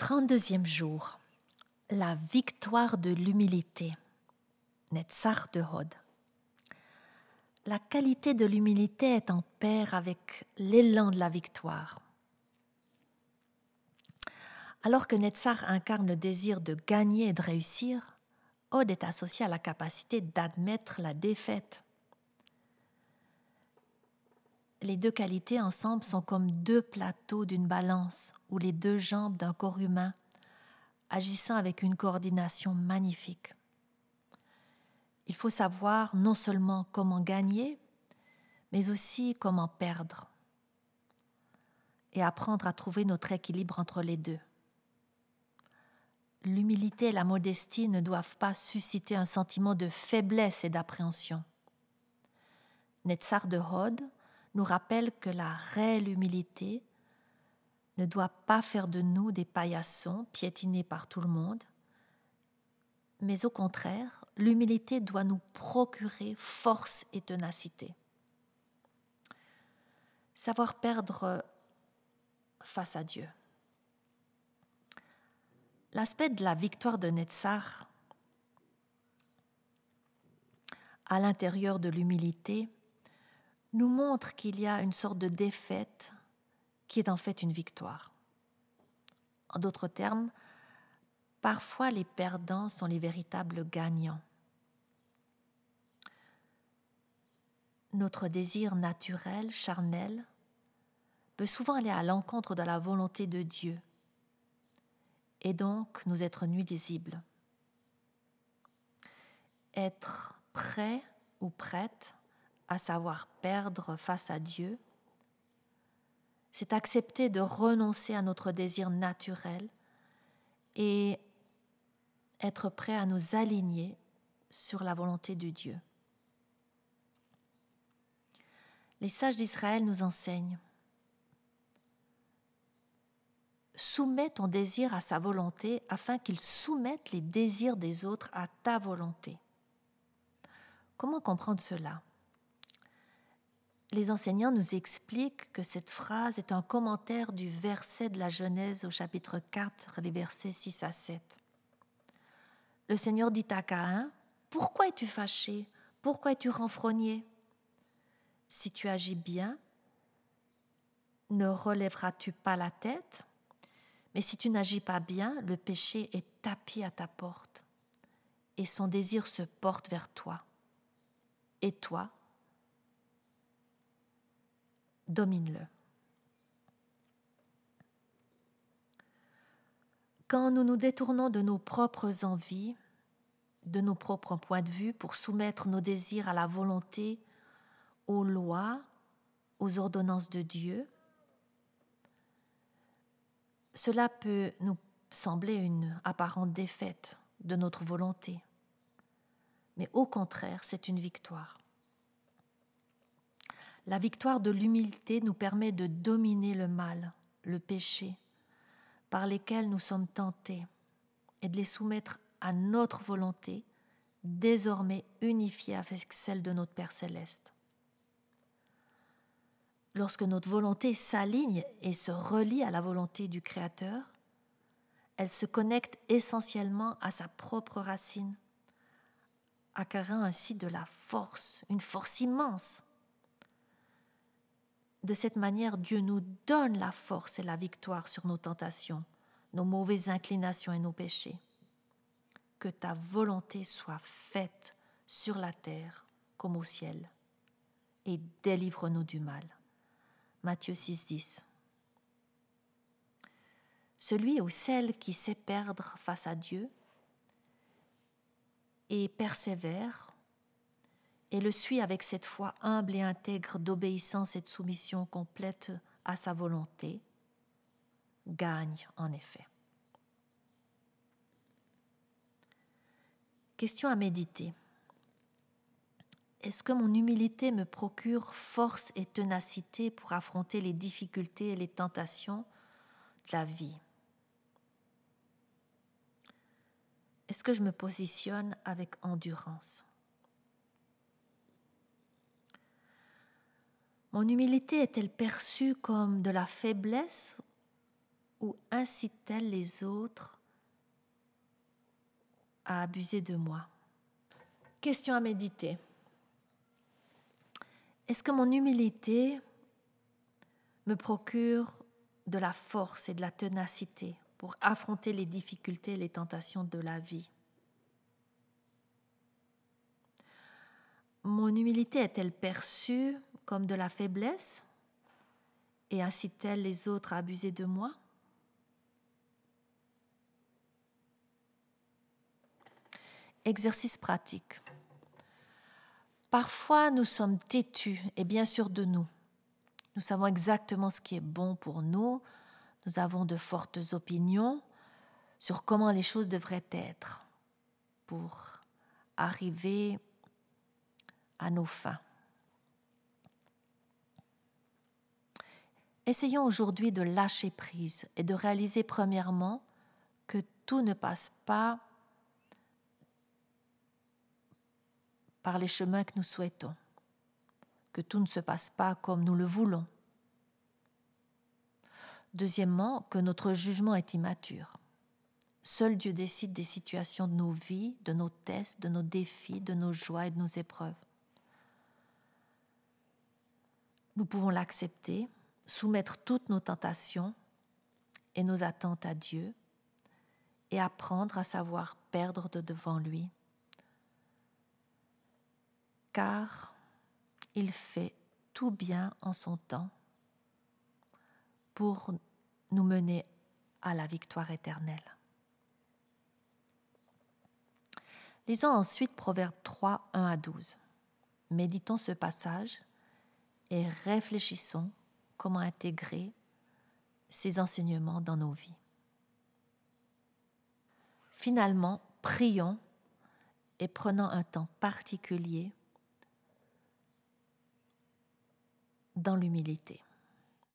32e jour. La victoire de l'humilité. Netzach de Hod. La qualité de l'humilité est en paire avec l'élan de la victoire. Alors que Netzach incarne le désir de gagner et de réussir, Hod est associé à la capacité d'admettre la défaite. Les deux qualités ensemble sont comme deux plateaux d'une balance ou les deux jambes d'un corps humain, agissant avec une coordination magnifique. Il faut savoir non seulement comment gagner, mais aussi comment perdre, et apprendre à trouver notre équilibre entre les deux. L'humilité et la modestie ne doivent pas susciter un sentiment de faiblesse et d'appréhension. Netzar de Hod nous rappelle que la réelle humilité ne doit pas faire de nous des paillassons piétinés par tout le monde, mais au contraire, l'humilité doit nous procurer force et ténacité. Savoir perdre face à Dieu. L'aspect de la victoire de Netzar à l'intérieur de l'humilité nous montre qu'il y a une sorte de défaite qui est en fait une victoire. En d'autres termes, parfois les perdants sont les véritables gagnants. Notre désir naturel, charnel, peut souvent aller à l'encontre de la volonté de Dieu et donc nous être nuisibles. Être prêt ou prête à savoir perdre face à Dieu, c'est accepter de renoncer à notre désir naturel et être prêt à nous aligner sur la volonté de Dieu. Les sages d'Israël nous enseignent Soumets ton désir à sa volonté afin qu'il soumette les désirs des autres à ta volonté. Comment comprendre cela? Les enseignants nous expliquent que cette phrase est un commentaire du verset de la Genèse au chapitre 4, les versets 6 à 7. Le Seigneur dit à Caïn, Pourquoi es-tu fâché? Pourquoi es-tu renfrogné? Si tu agis bien, ne relèveras-tu pas la tête? Mais si tu n'agis pas bien, le péché est tapis à ta porte, et son désir se porte vers toi. Et toi, domine-le. Quand nous nous détournons de nos propres envies, de nos propres points de vue pour soumettre nos désirs à la volonté, aux lois, aux ordonnances de Dieu, cela peut nous sembler une apparente défaite de notre volonté, mais au contraire, c'est une victoire. La victoire de l'humilité nous permet de dominer le mal, le péché, par lesquels nous sommes tentés, et de les soumettre à notre volonté, désormais unifiée avec celle de notre Père céleste. Lorsque notre volonté s'aligne et se relie à la volonté du Créateur, elle se connecte essentiellement à sa propre racine, acquérant ainsi de la force, une force immense de cette manière, Dieu nous donne la force et la victoire sur nos tentations, nos mauvaises inclinations et nos péchés. Que ta volonté soit faite sur la terre comme au ciel, et délivre-nous du mal. Matthieu 6, 10. Celui ou celle qui sait perdre face à Dieu et persévère et le suit avec cette foi humble et intègre d'obéissance et de soumission complète à sa volonté, gagne en effet. Question à méditer. Est-ce que mon humilité me procure force et ténacité pour affronter les difficultés et les tentations de la vie? Est-ce que je me positionne avec endurance? Mon humilité est-elle perçue comme de la faiblesse ou incite-t-elle les autres à abuser de moi? Question à méditer. Est-ce que mon humilité me procure de la force et de la ténacité pour affronter les difficultés et les tentations de la vie? Mon humilité est-elle perçue comme de la faiblesse et incite-t-elle les autres à abuser de moi? Exercice pratique. Parfois, nous sommes têtus et bien sûrs de nous. Nous savons exactement ce qui est bon pour nous. Nous avons de fortes opinions sur comment les choses devraient être pour arriver à nos fins. Essayons aujourd'hui de lâcher prise et de réaliser premièrement que tout ne passe pas par les chemins que nous souhaitons, que tout ne se passe pas comme nous le voulons. Deuxièmement, que notre jugement est immature. Seul Dieu décide des situations de nos vies, de nos tests, de nos défis, de nos joies et de nos épreuves. Nous pouvons l'accepter, soumettre toutes nos tentations et nos attentes à Dieu et apprendre à savoir perdre de devant lui car il fait tout bien en son temps pour nous mener à la victoire éternelle. Lisons ensuite Proverbe 3, 1 à 12. Méditons ce passage et réfléchissons comment intégrer ces enseignements dans nos vies. Finalement, prions et prenons un temps particulier dans l'humilité.